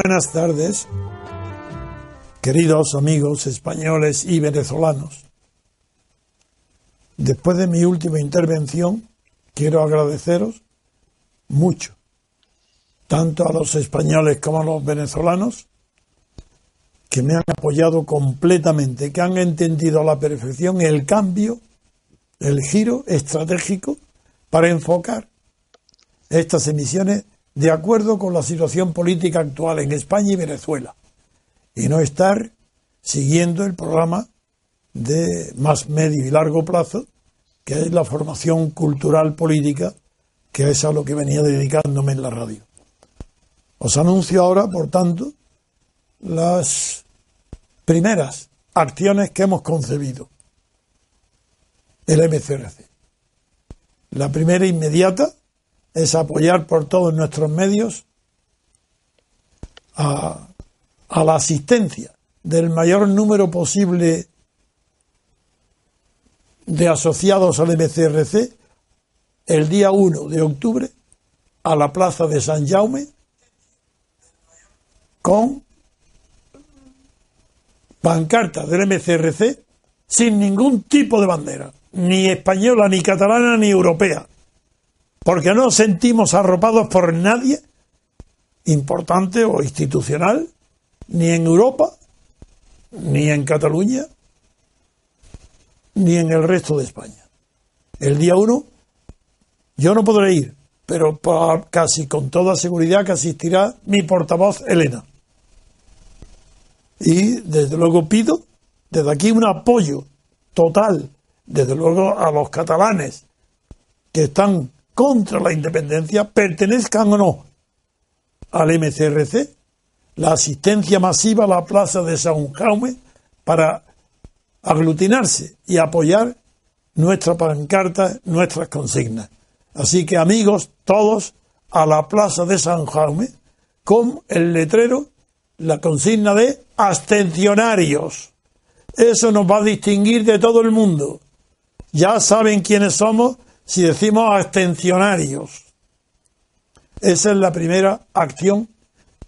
Buenas tardes, queridos amigos españoles y venezolanos. Después de mi última intervención, quiero agradeceros mucho, tanto a los españoles como a los venezolanos, que me han apoyado completamente, que han entendido a la perfección el cambio, el giro estratégico para enfocar estas emisiones de acuerdo con la situación política actual en España y Venezuela y no estar siguiendo el programa de más medio y largo plazo, que es la formación cultural política, que es a lo que venía dedicándome en la radio. Os anuncio ahora, por tanto, las primeras acciones que hemos concebido. El MCRC. La primera inmediata es apoyar por todos nuestros medios a, la asistencia del mayor número posible de asociados al MCRC el día 1 de octubre a la plaza de San Jaume con pancartas del MCRC sin ningún tipo de bandera, ni española, ni catalana, ni europea porque no nos sentimos arropados por nadie importante o institucional, ni en Europa, ni en Cataluña, ni en el resto de España. El día 1 yo no podré ir, pero casi con toda seguridad que asistirá mi portavoz Elena. Y desde luego pido desde aquí un apoyo total, desde luego a los catalanes que están contra la independencia, pertenezcan o no al MCRC, la asistencia masiva a la plaza de San Jaume para aglutinarse y apoyar nuestra pancarta, nuestras consignas. Así que amigos, todos a la plaza de San Jaume con el letrero, la consigna de abstencionarios. Eso nos va a distinguir de todo el mundo. Ya saben quiénes somos si decimos abstencionarios. Esa es la primera acción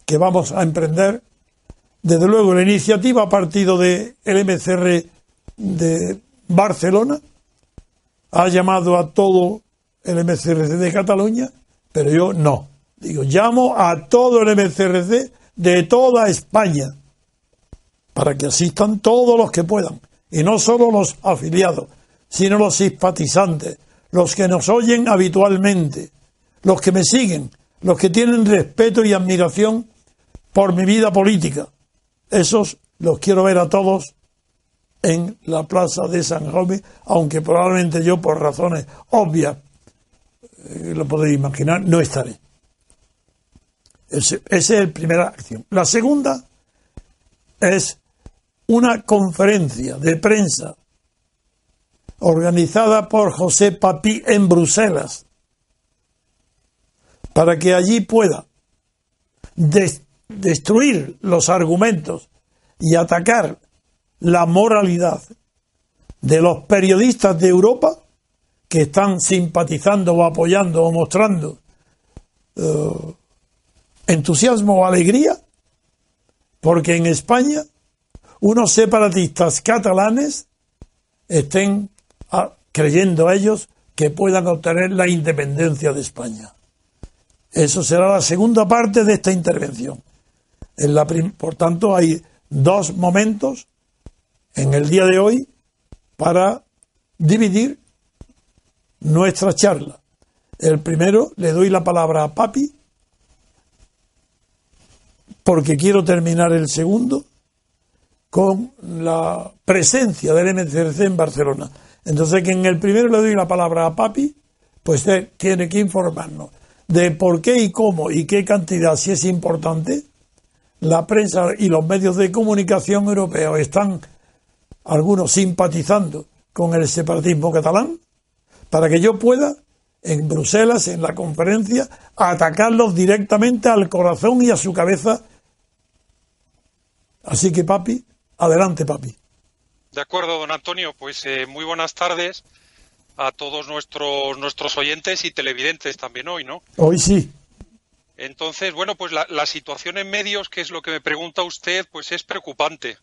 que vamos a emprender. Desde luego, la iniciativa partido del MCR de Barcelona, ha llamado a todo el MCRC de Cataluña, pero yo no. Digo, llamo a todo el MCRC de toda España, para que asistan todos los que puedan, y no solo los afiliados, sino los simpatizantes, los que nos oyen habitualmente, los que me siguen, los que tienen respeto y admiración por mi vida política. Esos los quiero ver a todos en la plaza de San Jaume, aunque probablemente yo, por razones obvias, eh, lo podéis imaginar, no estaré. esa es la primera acción. La segunda es una conferencia de prensa organizada por José Papi en Bruselas, para que allí pueda destruir los argumentos y atacar la moralidad de los periodistas de Europa que están simpatizando o apoyando o mostrando eh, entusiasmo o alegría, porque en España unos separatistas catalanes estén creyendo ellos que puedan obtener la independencia de España. Eso será la segunda parte de esta intervención. En la por tanto, hay dos momentos en el día de hoy para dividir nuestra charla. El primero, le doy la palabra a Papi, porque quiero terminar el segundo con la presencia del MCRC en Barcelona. Entonces, que en el primero le doy la palabra a Papi, pues tiene que informarnos de por qué y cómo y qué cantidad, si es importante, la prensa y los medios de comunicación europeos están algunos simpatizando con el separatismo catalán, para que yo pueda en Bruselas, en la conferencia, atacarlos directamente al corazón y a su cabeza. Así que, papi, adelante, papi. De acuerdo, don Antonio, pues eh, muy buenas tardes a todos nuestros, nuestros oyentes y televidentes también hoy, ¿no? Hoy sí. Entonces, bueno, pues la, la situación en medios, que es lo que me pregunta usted, pues es preocupante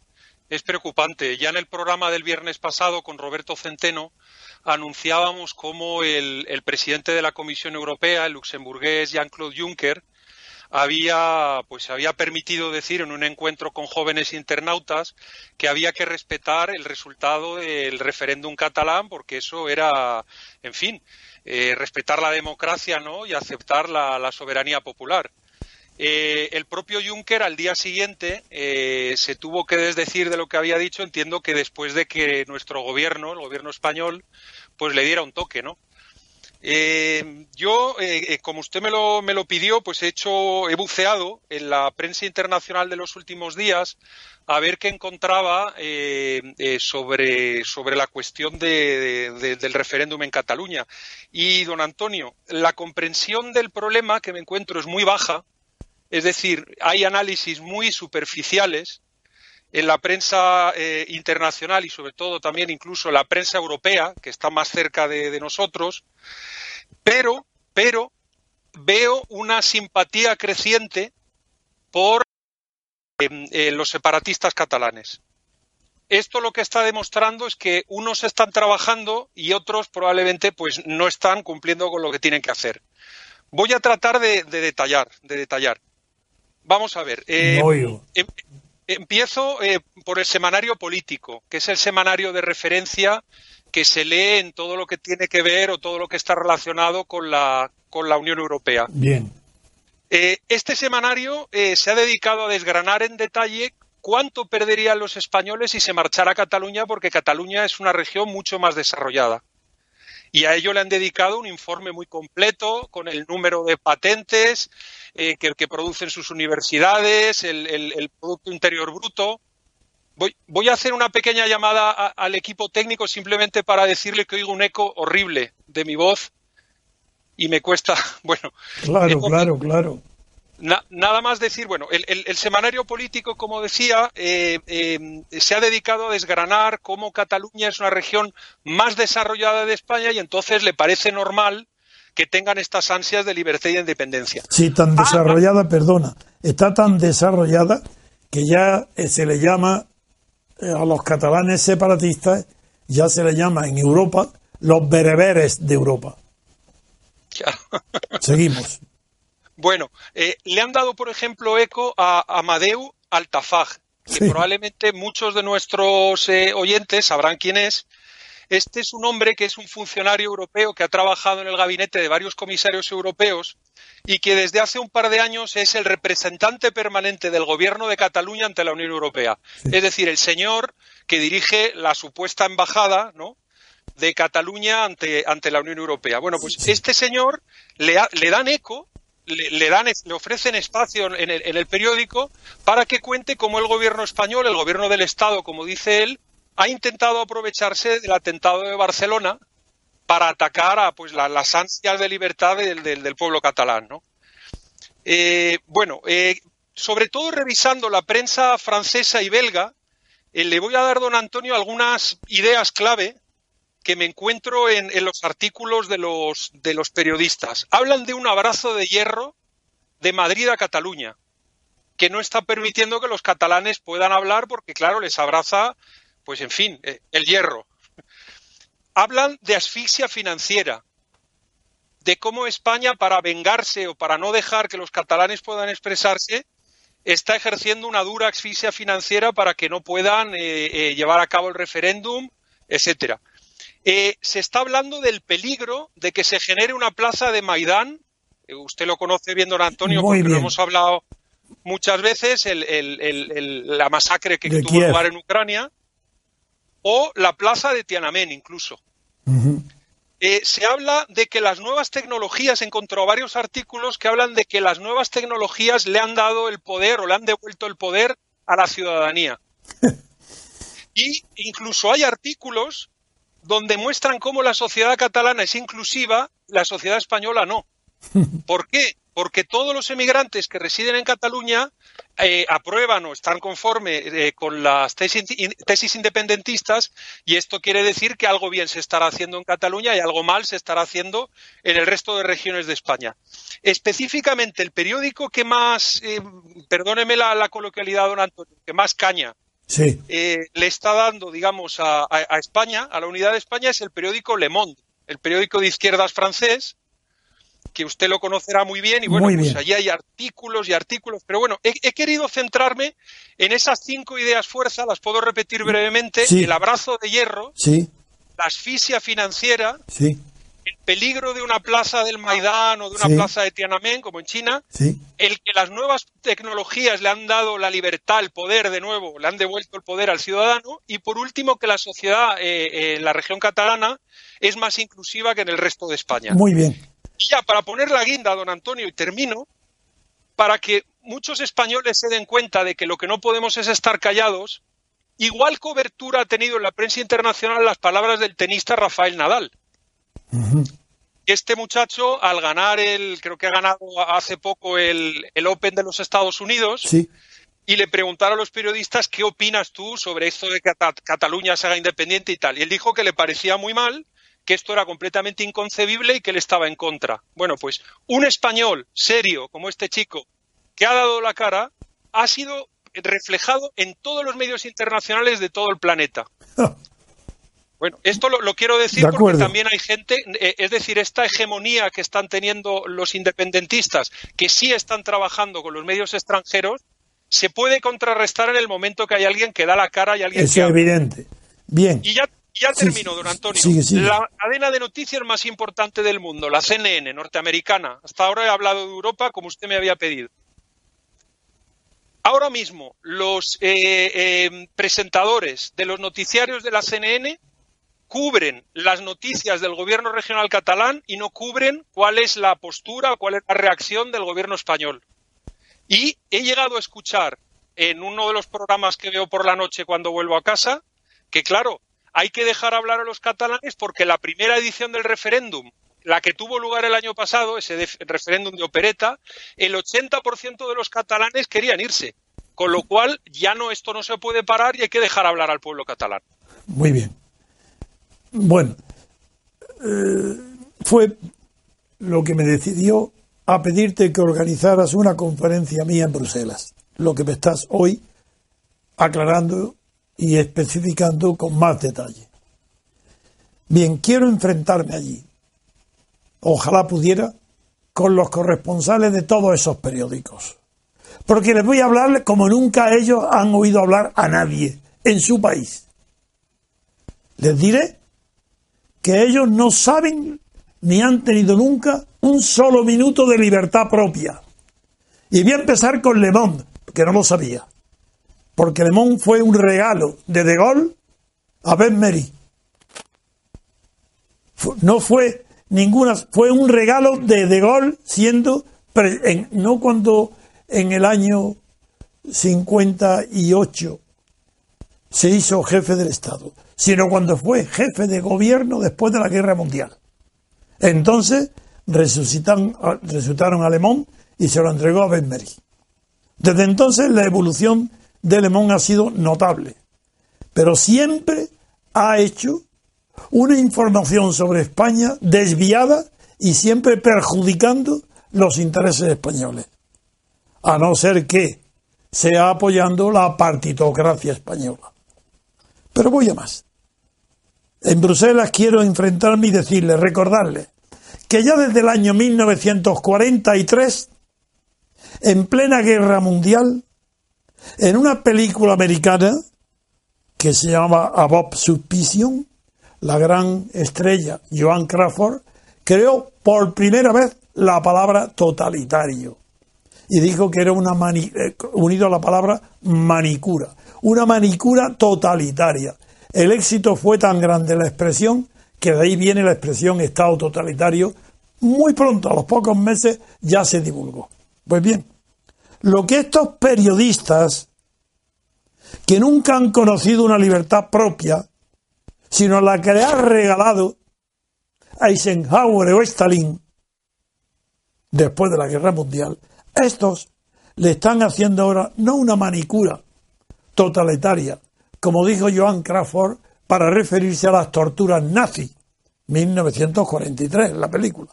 es preocupante. Ya en el programa del viernes pasado con Roberto Centeno anunciábamos cómo el, presidente de la Comisión Europea, el luxemburgués Jean-Claude Juncker, había pues había permitido decir en un encuentro con jóvenes internautas que había que respetar el resultado del referéndum catalán porque eso era en fin eh, respetar la democracia no y aceptar la soberanía popular eh, el propio Juncker al día siguiente eh, se tuvo que desdecir de lo que había dicho. Entiendo que después de que nuestro gobierno, el gobierno español, pues le diera un toque, ¿no? Eh, yo, como usted me lo, me lo pidió, pues he hecho, he buceado en la prensa internacional de los últimos días a ver qué encontraba sobre, sobre la cuestión del referéndum en Cataluña. Y, don Antonio, la comprensión del problema que me encuentro es muy baja es decir, hay análisis muy superficiales en la prensa eh, internacional y sobre todo también incluso la prensa europea, que está más cerca de, nosotros, pero, pero veo una simpatía creciente por em, eh, los separatistas catalanes. Esto lo que está demostrando es que unos están trabajando y otros probablemente pues no están cumpliendo con lo que tienen que hacer. Voy a tratar de detallar, de detallar. Vamos a ver. Eh, empiezo eh, por el semanario político, que es el semanario de referencia que se lee en todo lo que tiene que ver o todo lo que está relacionado con la, con la Unión Europea. Bien. Eh, este semanario se ha dedicado a desgranar en detalle cuánto perderían los españoles si se marchara a Cataluña, porque Cataluña es una región mucho más desarrollada y a ello le han dedicado un informe muy completo con el número de patentes eh, que, que, producen sus universidades, el, Producto Interior Bruto. Voy, voy, a hacer una pequeña llamada al equipo técnico simplemente para decirle que oigo un eco horrible de mi voz y me cuesta, bueno. Claro, claro, claro nada más decir, bueno, el, semanario político, como decía, eh, eh, se ha dedicado a desgranar cómo Cataluña es una región más desarrollada de España y entonces le parece normal que tengan estas ansias de libertad y de independencia. Sí, tan ah, desarrollada, perdona, está tan desarrollada que ya eh, se le llama a los catalanes separatistas, ya se le llama en Europa los bereberes de Europa. Seguimos. Bueno, eh, le han dado, por ejemplo, eco a Amadeu Altafaj, que probablemente muchos de nuestros eh, oyentes sabrán quién es. Este es un hombre que es un funcionario europeo que ha trabajado en el gabinete de varios comisarios europeos y que desde hace un par de años es el representante permanente del gobierno de Cataluña ante la Unión Europea. Es decir, el señor que dirige la supuesta embajada, ¿no? de Cataluña ante, ante la Unión Europea. Bueno, pues este señor le, le dan eco le, dan, le ofrecen espacio en el, periódico para que cuente cómo el gobierno español, el gobierno del Estado, como dice él, ha intentado aprovecharse del atentado de Barcelona para atacar a pues las ansias de libertad del, pueblo catalán. ¿no? Eh, bueno, eh, sobre todo revisando la prensa francesa y belga, eh, le voy a dar, don Antonio, algunas ideas clave que me encuentro en, los artículos de los, de los periodistas. Hablan de un abrazo de hierro de Madrid a Cataluña, que no está permitiendo que los catalanes puedan hablar porque, claro, les abraza, pues en fin, eh, el hierro. Hablan de asfixia financiera, de cómo España, para vengarse o para no dejar que los catalanes puedan expresarse, está ejerciendo una dura asfixia financiera para que no puedan eh, eh, llevar a cabo el referéndum, etcétera. Eh, se está hablando del peligro de que se genere una plaza de Maidán. usted lo conoce bien, don Antonio, porque lo hemos hablado muchas veces, la masacre que tuvo lugar en Ucrania, o la plaza de Tiananmen incluso. Eh, se habla de que las nuevas tecnologías, he encontrado varios artículos que hablan de que las nuevas tecnologías le han dado el poder o le han devuelto el poder a la ciudadanía. y incluso hay artículos donde muestran cómo la sociedad catalana es inclusiva, la sociedad española no. ¿Por qué? porque todos los emigrantes que residen en Cataluña eh, aprueban o están conformes eh, con las tesis, independentistas y esto quiere decir que algo bien se estará haciendo en Cataluña y algo mal se estará haciendo en el resto de regiones de España. Específicamente, el periódico que más, eh, perdóneme la, coloquialidad, don Antonio, que más caña le está dando, digamos, a, a España, a la unidad de España, es el periódico Le Monde, el periódico de izquierdas francés, que usted lo conocerá muy bien y bueno, pues allí hay artículos y artículos, pero bueno, he, querido centrarme en esas cinco ideas fuerza, las puedo repetir brevemente, el abrazo de hierro, la asfixia financiera, el peligro de una plaza del Maidán o de una plaza de Tiananmen, como en China, el que las nuevas tecnologías le han dado la libertad, el poder de nuevo, le han devuelto el poder al ciudadano, y por último que la sociedad eh, en la región catalana es más inclusiva que en el resto de España. Muy bien ya para poner la guinda, don Antonio, y termino, para que muchos españoles se den cuenta de que lo que no podemos es estar callados, igual cobertura ha tenido en la prensa internacional las palabras del tenista Rafael Nadal. Este muchacho, al ganar el, creo que ha ganado hace poco el, Open de los Estados Unidos, y le preguntaron a los periodistas qué opinas tú sobre esto de que Cataluña se haga independiente y tal. Y él dijo que le parecía muy mal, que esto era completamente inconcebible y que él estaba en contra. Bueno, pues un español serio como este chico que ha dado la cara ha sido reflejado en todos los medios internacionales de todo el planeta. Bueno, esto lo, quiero decir porque también hay gente, eh, es decir, esta hegemonía que están teniendo los independentistas, que sí están trabajando con los medios extranjeros, se puede contrarrestar en el momento que hay alguien que da la cara y alguien es evidente. Bien. Y ya ya termino, don Antonio. La cadena de noticias más importante del mundo, la CNN norteamericana. Hasta ahora he hablado de Europa como usted me había pedido. Ahora mismo, los eh, eh, presentadores de los noticiarios de la CNN cubren las noticias del gobierno regional catalán y no cubren cuál es la postura cuál es la reacción del gobierno español. Y he llegado a escuchar en uno de los programas que veo por la noche cuando vuelvo a casa que, claro, hay que dejar hablar a los catalanes porque la primera edición del referéndum, la que tuvo lugar el año pasado, ese referéndum de opereta, el 80% de los catalanes querían irse. Con lo cual, ya no, esto no se puede parar y hay que dejar hablar al pueblo catalán. Muy bien. Bueno, eh, fue lo que me decidió a pedirte que organizaras una conferencia mía en Bruselas. Lo que me estás hoy aclarando y especificando con más detalle. Bien, quiero enfrentarme allí. Ojalá pudiera con los corresponsales de todos esos periódicos. Porque les voy a hablar como nunca ellos han oído hablar a nadie en su país. Les diré que ellos no saben ni han tenido nunca un solo minuto de libertad propia. Y voy a empezar con Le Monde, que no lo sabía porque Le Monde fue un regalo de De Gaulle a Ben Mary. No fue ninguna, fue un regalo de De Gaulle siendo, no cuando en el año 58 se hizo jefe del Estado, sino cuando fue jefe de gobierno después de la Guerra Mundial. Entonces resucitaron, resucitaron a Le Monde y se lo entregó a Ben Mary. Desde entonces la evolución de Lemón ha sido notable, pero siempre ha hecho una información sobre España desviada y siempre perjudicando los intereses españoles, a no ser que sea apoyando la partitocracia española. Pero voy a más. En Bruselas quiero enfrentarme y decirle, recordarle, que ya desde el año 1943, en plena guerra mundial, en una película americana que se llama Above Suspicion, la gran estrella Joan Crawford creó por primera vez la palabra totalitario y dijo que era una eh, unido a la palabra manicura, una manicura totalitaria. El éxito fue tan grande la expresión que de ahí viene la expresión Estado totalitario. Muy pronto, a los pocos meses, ya se divulgó. Pues bien, lo que estos periodistas, que nunca han conocido una libertad propia, sino la que le ha regalado Eisenhower o Stalin después de la guerra mundial, estos le están haciendo ahora no una manicura totalitaria, como dijo Joan Crawford, para referirse a las torturas nazis, 1943, la película,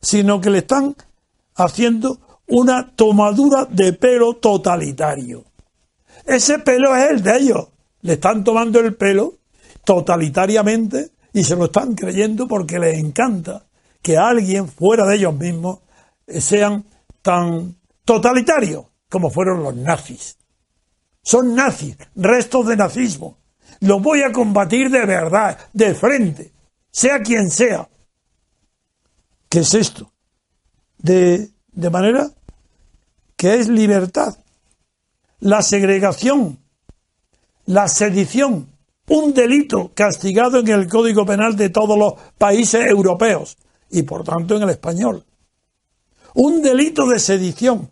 sino que le están haciendo una tomadura de pelo totalitario. Ese pelo es el de ellos. Le están tomando el pelo totalitariamente y se lo están creyendo porque les encanta que alguien fuera de ellos mismos sean tan totalitarios como fueron los nazis. Son nazis, restos de nazismo. Los voy a combatir de verdad, de frente, sea quien sea. ¿Qué es esto? De, de manera que es libertad. La segregación, la sedición, un delito castigado en el Código Penal de todos los países europeos y por tanto en el español. Un delito de sedición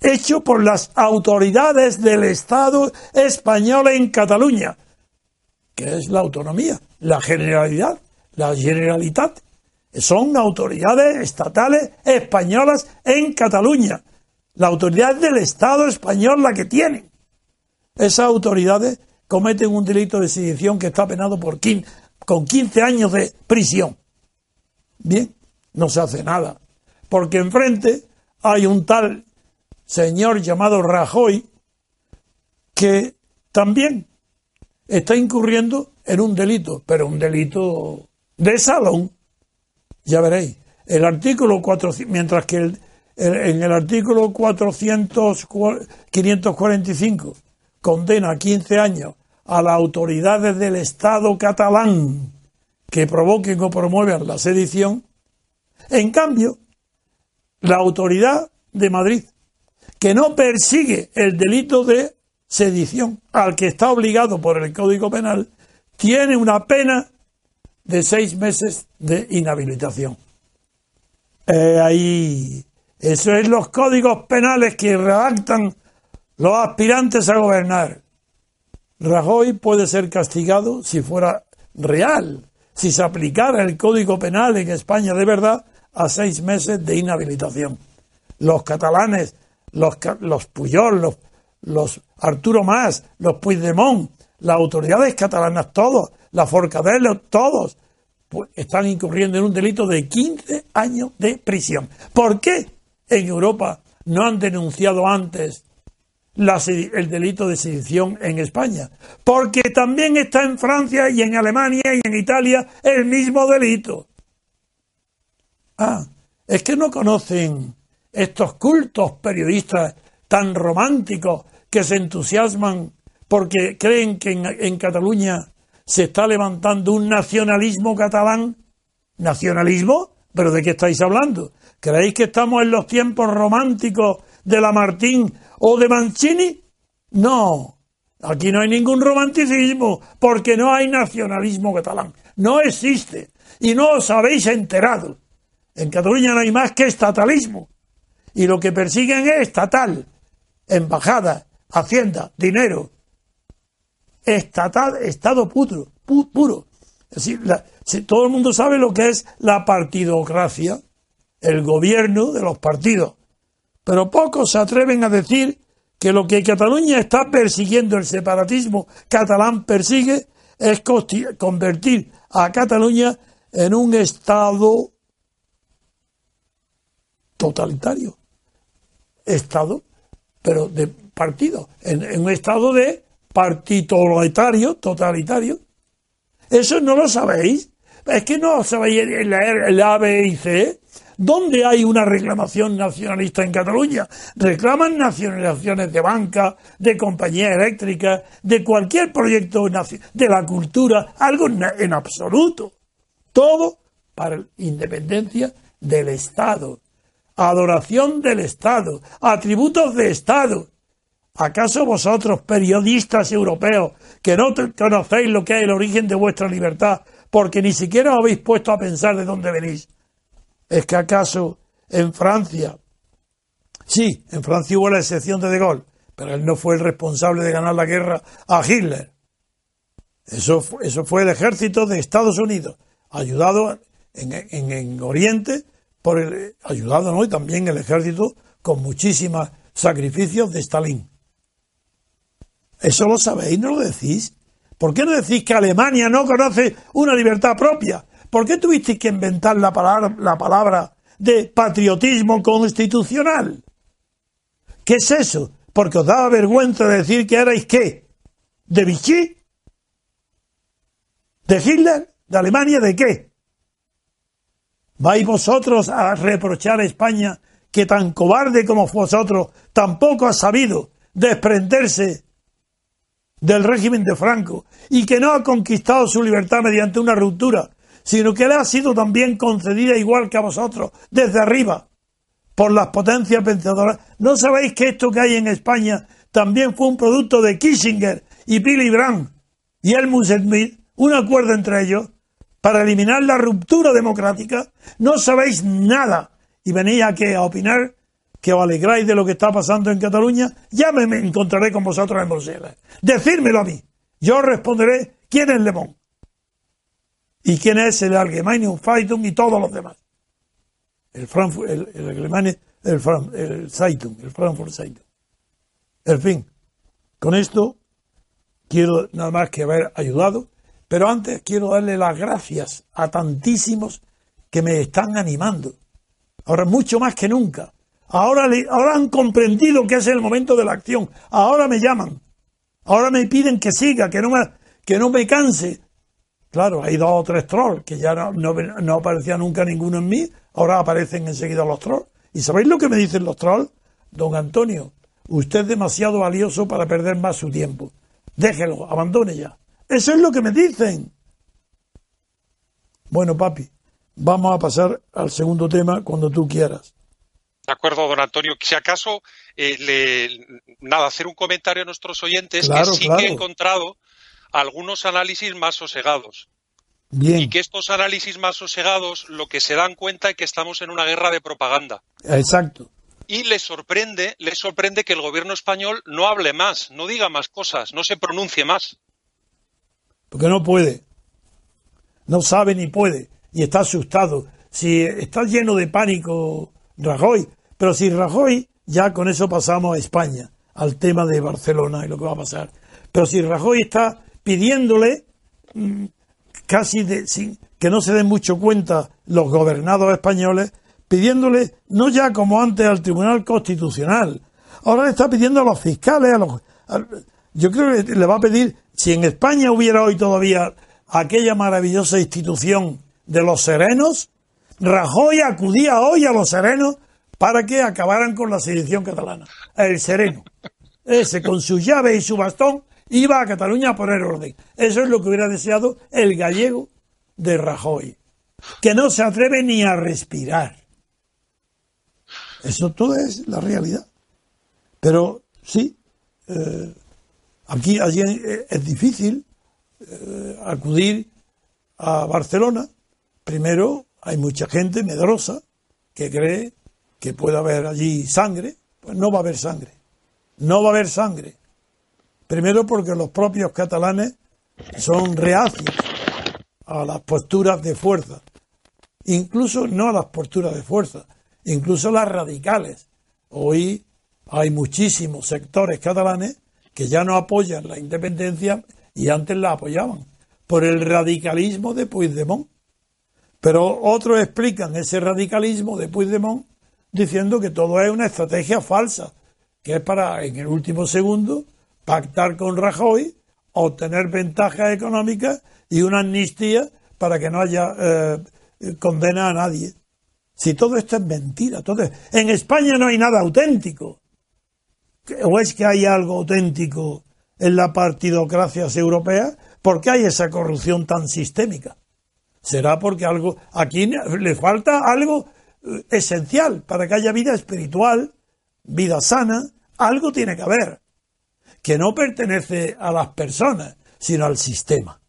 hecho por las autoridades del Estado español en Cataluña, que es la autonomía, la generalidad, la generalitat. Son autoridades estatales españolas en Cataluña. La autoridad del Estado español la que tienen. Esas autoridades cometen un delito de sedición que está penado por con 15 años de prisión. Bien, no se hace nada. Porque enfrente hay un tal señor llamado Rajoy que también está incurriendo en un delito, pero un delito de salón. Ya veréis. El artículo 400, mientras que el, en el artículo 400, 545 condena a 15 años a las autoridades del Estado catalán que provoquen o promuevan la sedición, en cambio, la autoridad de Madrid, que no persigue el delito de sedición al que está obligado por el Código Penal, tiene una pena de seis meses de inhabilitación. Eh, ahí, eso es los códigos penales que redactan los aspirantes a gobernar. Rajoy puede ser castigado si fuera real, si se aplicara el Código Penal en España de verdad, a seis meses de inhabilitación. Los catalanes, los, los Puyol, los, los Arturo Más, los Puigdemont, las autoridades catalanas, todos, la Forcadell, todos, están incurriendo en un delito de 15 años de prisión. ¿Por qué en Europa no han denunciado antes el delito de sedición en España? Porque también está en Francia y en Alemania y en Italia el mismo delito. Ah, es que no conocen estos cultos periodistas tan románticos que se entusiasman porque creen que en, Cataluña se está levantando un nacionalismo catalán. ¿Nacionalismo? ¿Pero de qué estáis hablando? ¿Creéis que estamos en los tiempos románticos de Lamartín o de Mancini? No, aquí no hay ningún romanticismo porque no hay nacionalismo catalán. No existe. Y no os habéis enterado. En Cataluña no hay más que estatalismo. Y lo que persiguen es estatal. Embajada, hacienda, dinero. Estatal, estado puro. puro. Es decir, todo el mundo sabe lo que es la partidocracia, el gobierno de los partidos. Pero pocos se atreven a decir que lo que Cataluña está persiguiendo, el separatismo catalán persigue, es convertir a Cataluña en un Estado totalitario. Estado, pero de partido, en, un estado de partitoletario, totalitario. Eso no lo sabéis. Es que no sabéis leer el A, B y C. ¿Dónde hay una reclamación nacionalista en Cataluña? Reclaman nacionalizaciones de banca, de compañías eléctricas, de cualquier proyecto de la cultura, algo en absoluto. Todo para independencia del Estado, adoración del Estado, atributos de Estado. ¿Acaso vosotros, periodistas europeos, que no conocéis lo que es el origen de vuestra libertad, porque ni siquiera os habéis puesto a pensar de dónde venís? ¿Es que acaso en Francia, sí, en Francia hubo la excepción de De Gaulle, pero él no fue el responsable de ganar la guerra a Hitler? Eso, eso fue el ejército de Estados Unidos, ayudado en, en, Oriente, por ayudado ¿no? y también el ejército con muchísimos sacrificios de Stalin. Eso lo sabéis, no lo decís. ¿Por qué no decís que Alemania no conoce una libertad propia? ¿Por qué tuvisteis que inventar la palabra, la palabra de patriotismo constitucional? ¿Qué es eso? Porque os daba vergüenza decir que erais qué? ¿De Vichy? ¿De Hitler? ¿De Alemania? ¿De qué? ¿Vais vosotros a reprochar a España que tan cobarde como vosotros tampoco ha sabido desprenderse del régimen de Franco y que no ha conquistado su libertad mediante una ruptura sino que le ha sido también concedida igual que a vosotros, desde arriba, por las potencias pensadoras. ¿No sabéis que esto que hay en España también fue un producto de Kissinger y Billy Brandt y Helmut Schmidt, un acuerdo entre ellos, para eliminar la ruptura democrática? No sabéis nada y venís aquí a opinar que os alegráis de lo que está pasando en Cataluña, ya me encontraré con vosotros en Bruselas. Decírmelo a mí. Yo responderé quién es Lemón ¿Y quién es el Allgemeine Zeitung y todos los demás? El Frankfurt, el, el el, el Zeitung, el Frankfurt Zeitung. En fin, con esto quiero nada más que haber ayudado, pero antes quiero darle las gracias a tantísimos que me están animando. Ahora mucho más que nunca. Ahora, ahora han comprendido que es el momento de la acción. Ahora me llaman. Ahora me piden que siga, que no me, que no me canse, Claro, hay dos o tres trolls que ya no, no, aparecía nunca ninguno en mí, ahora aparecen enseguida los trolls. ¿Y sabéis lo que me dicen los trolls? Don Antonio, usted es demasiado valioso para perder más su tiempo. Déjelo, abandone ya. Eso es lo que me dicen. Bueno, papi, vamos a pasar al segundo tema cuando tú quieras. De acuerdo, don Antonio. Si acaso, eh, le, nada, hacer un comentario a nuestros oyentes que sí que he encontrado algunos análisis más sosegados. Y que estos análisis más sosegados lo que se dan cuenta es que estamos en una guerra de propaganda. Exacto. Y les sorprende, les sorprende que el gobierno español no hable más, no diga más cosas, no se pronuncie más. Porque no puede. No sabe ni puede. Y está asustado. Si está lleno de pánico Rajoy, pero si Rajoy, ya con eso pasamos a España, al tema de Barcelona y lo que va a pasar. Pero si Rajoy está pidiéndole mm, casi de, sin, que no se den mucho cuenta los gobernados españoles, pidiéndole no ya como antes al Tribunal Constitucional, ahora le está pidiendo a los fiscales, a los, yo creo que le va a pedir, si en España hubiera hoy todavía aquella maravillosa institución de los serenos, Rajoy acudía hoy a los serenos para que acabaran con la sedición catalana. El sereno, ese con su llave y su bastón, iba a Cataluña a poner orden. Eso es lo que hubiera deseado el gallego de Rajoy, que no se atreve ni a respirar. Eso todo es la realidad. Pero sí, eh, aquí allí es difícil eh, acudir a Barcelona. Primero, hay mucha gente medrosa que cree que puede haber allí sangre. Pues no va a haber sangre. No va a haber sangre. Primero porque los propios catalanes son reacios a las posturas de fuerza. Incluso no a las posturas de fuerza, incluso las radicales. Hoy hay muchísimos sectores catalanes que ya no apoyan la independencia y antes la apoyaban por el radicalismo de Puigdemont. Pero otros explican ese radicalismo de Puigdemont diciendo que todo es una estrategia falsa, que es para en el último segundo pactar con Rajoy, obtener ventajas económicas y una amnistía para que no haya eh, condena a nadie. Si todo esto es mentira, todo en España no hay nada auténtico. ¿O es que hay algo auténtico en la partidocracia europea? ¿Por qué hay esa corrupción tan sistémica? Será porque algo aquí le falta algo eh, esencial para que haya vida espiritual, vida sana, algo tiene que haber que no pertenece a las personas, sino al sistema.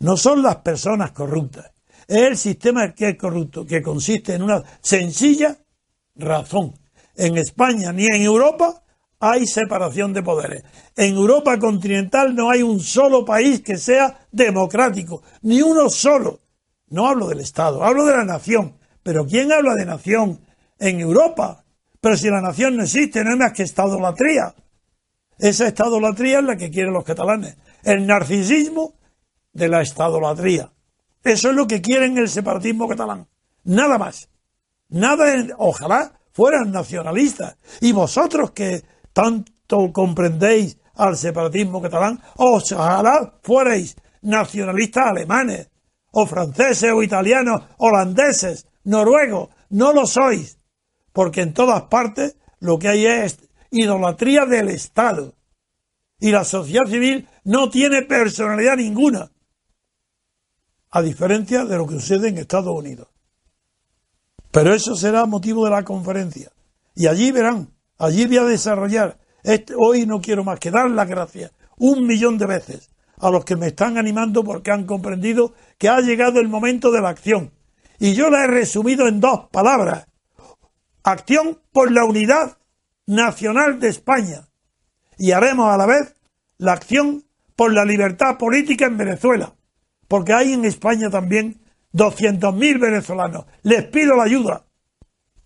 No son las personas corruptas, es el sistema que es corrupto, que consiste en una sencilla razón. En España ni en Europa hay separación de poderes. En Europa continental no hay un solo país que sea democrático, ni uno solo. No hablo del Estado, hablo de la nación. Pero ¿quién habla de nación en Europa? Pero si la nación no existe, no es más que estadolatría. Esa estadolatría es la que quieren los catalanes. El narcisismo de la estadolatría. Eso es lo que quieren el separatismo catalán. Nada más. Nada, ojalá fueran nacionalistas. Y vosotros que tanto comprendéis al separatismo catalán, ojalá fuerais nacionalistas alemanes, o franceses, o italianos, holandeses, noruegos. No lo sois. Porque en todas partes lo que hay es idolatría del Estado. Y la sociedad civil no tiene personalidad ninguna, a diferencia de lo que sucede en Estados Unidos. Pero eso será motivo de la conferencia. Y allí verán, allí voy a desarrollar. Este, hoy no quiero más que dar las gracias un millón de veces a los que me están animando porque han comprendido que ha llegado el momento de la acción. Y yo la he resumido en dos palabras. Acción por la unidad nacional de España y haremos a la vez la acción por la libertad política en Venezuela, porque hay en España también 200.000 venezolanos. Les pido la ayuda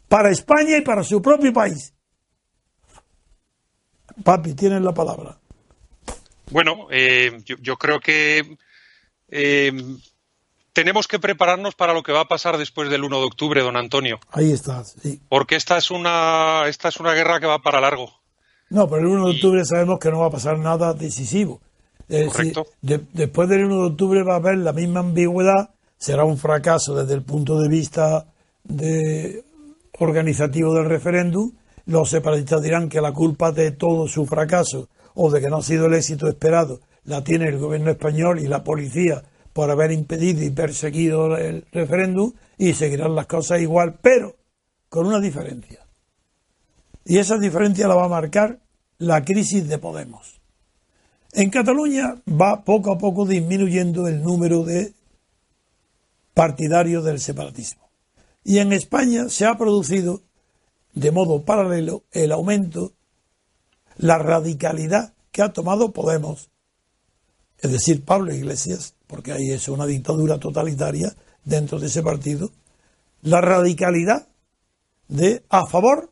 para España y para su propio país. Papi, tienes la palabra. Bueno, eh, yo, creo que eh, tenemos que prepararnos para lo que va a pasar después del 1 de octubre, don Antonio. Ahí estás, sí. Porque esta es una, esta es una guerra que va para largo. No, pero el 1 de octubre sabemos que no va a pasar nada decisivo. Correcto. después del 1 de octubre va a haber la misma ambigüedad, será un fracaso desde el punto de vista de organizativo del referéndum. Los separatistas dirán que la culpa de todo su fracaso o de que no ha sido el éxito esperado la tiene el gobierno español y la policía por haber impedido y perseguido el referéndum y seguirán las cosas igual, pero con una diferencia. Y esa diferencia la va a marcar la crisis de Podemos. En Cataluña va poco a poco disminuyendo el número de partidarios del separatismo. Y en España se ha producido de modo paralelo el aumento, la radicalidad que ha tomado Podemos, es decir, Pablo Iglesias, porque ahí es una dictadura totalitaria dentro de ese partido, la radicalidad de a favor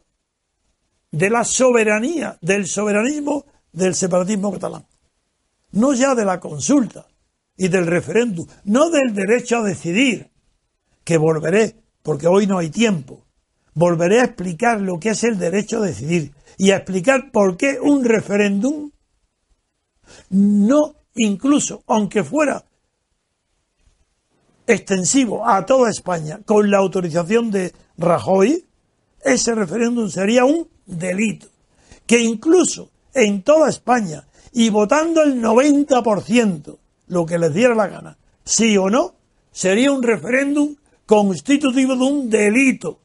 de la soberanía, del soberanismo del separatismo catalán. No ya de la consulta y del referéndum, no del derecho a decidir, que volveré, porque hoy no hay tiempo, volveré a explicar lo que es el derecho a decidir y a explicar por qué un referéndum no, incluso aunque fuera extensivo a toda España con la autorización de Rajoy, ese referéndum sería un delito. Que incluso en toda España y votando el 90%, lo que les diera la gana, sí o no, sería un referéndum constitutivo de un delito.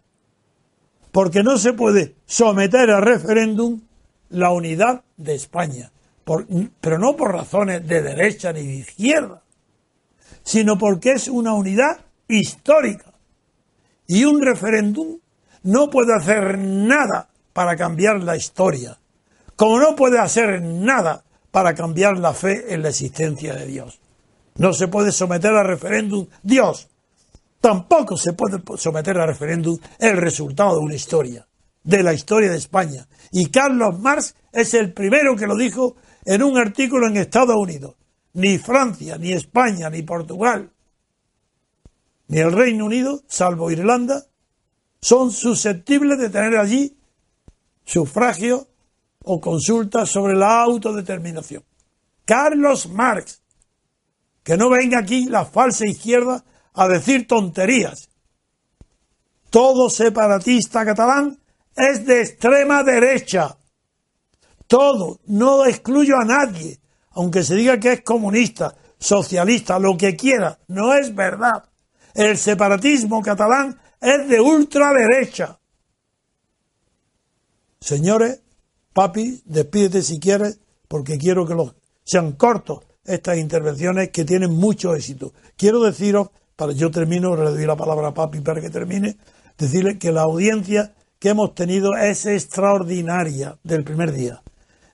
Porque no se puede someter a referéndum la unidad de España, pero no por razones de derecha ni de izquierda, sino porque es una unidad histórica. Y un referéndum no puede hacer nada para cambiar la historia, como no puede hacer nada para cambiar la fe en la existencia de Dios. No se puede someter a referéndum Dios. Tampoco se puede someter a referéndum el resultado de una historia, de la historia de España. Y Carlos Marx es el primero que lo dijo en un artículo en Estados Unidos ni Francia, ni España, ni Portugal, ni el Reino Unido, salvo Irlanda, son susceptibles de tener allí sufragio o consulta sobre la autodeterminación. Carlos Marx, Que no venga aquí la falsa izquierda a decir tonterías. Todo separatista catalán es de extrema derecha. Todo. No excluyo a nadie. Aunque se diga que es comunista, socialista, lo que quiera. No es verdad. El separatismo catalán es de ultraderecha. Señores, papi, despídete si quieres, porque quiero que sean cortos estas intervenciones que tienen mucho éxito. Quiero deciros, para yo termino, le doy la palabra a papi para que termine, decirle que la audiencia que hemos tenido es extraordinaria del primer día.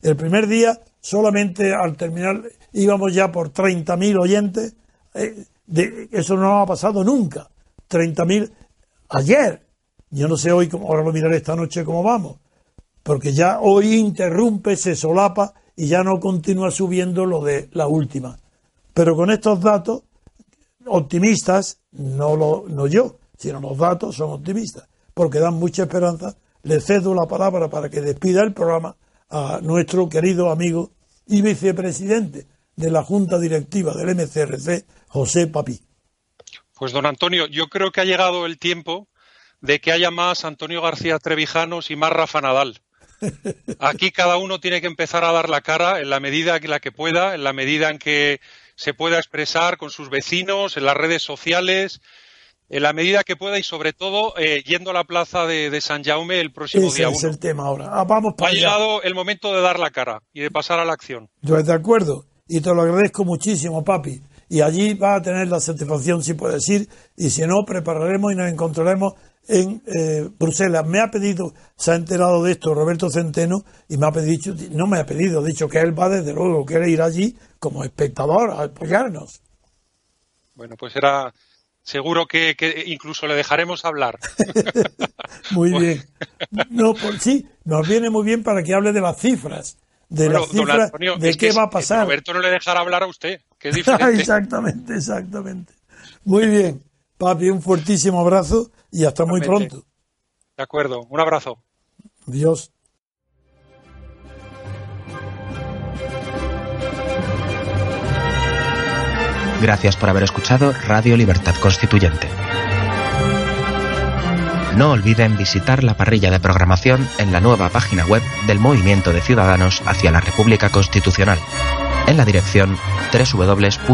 El primer día, solamente al terminar, íbamos ya por 30.000 oyentes. Eh, eso no ha pasado nunca. 30.000 ayer. Yo no sé hoy, ahora lo miraré esta noche cómo vamos. Porque ya hoy interrumpe, se solapa y ya no continúa subiendo lo de la última. Pero con estos datos optimistas, no, lo, no yo, sino los datos son optimistas, porque dan mucha esperanza. Le cedo la palabra para que despida el programa a nuestro querido amigo y vicepresidente de la Junta Directiva del MCRC, José Papí. Pues don Antonio, yo creo que ha llegado el tiempo de que haya más Antonio García Trevijanos y más Rafa Nadal. Aquí cada uno tiene que empezar a dar la cara en la medida en la que pueda, en la medida en que se pueda expresar con sus vecinos, en las redes sociales, en la medida que pueda y sobre todo eh, yendo a la plaza de, San Jaume el próximo Ese día. es el tema ahora. Ah, vamos ha llegado el momento de dar la cara y de pasar a la acción. Yo estoy de acuerdo y te lo agradezco muchísimo, papi. Y allí va a tener la satisfacción si puedes ir y si no, prepararemos y nos encontraremos en eh, Bruselas. Me ha pedido, se ha enterado de esto Roberto Centeno y me ha pedido, no me ha pedido, ha dicho que él va desde luego, quiere ir allí como espectador a apoyarnos. Bueno, pues era seguro que, incluso le dejaremos hablar. muy bien. No, pues sí, nos viene muy bien para que hable de las cifras de las cifras de qué va a pasar. Roberto no le dejará hablar a usted, que es diferente. exactamente, exactamente. Muy bien, papi, un fuertísimo abrazo y hasta muy pronto. De acuerdo, un abrazo. Dios. Gracias por haber escuchado Radio Libertad Constituyente. No olviden visitar la parrilla de programación en la nueva página web del Movimiento de Ciudadanos hacia la República Constitucional, en la dirección www.mcrc.es.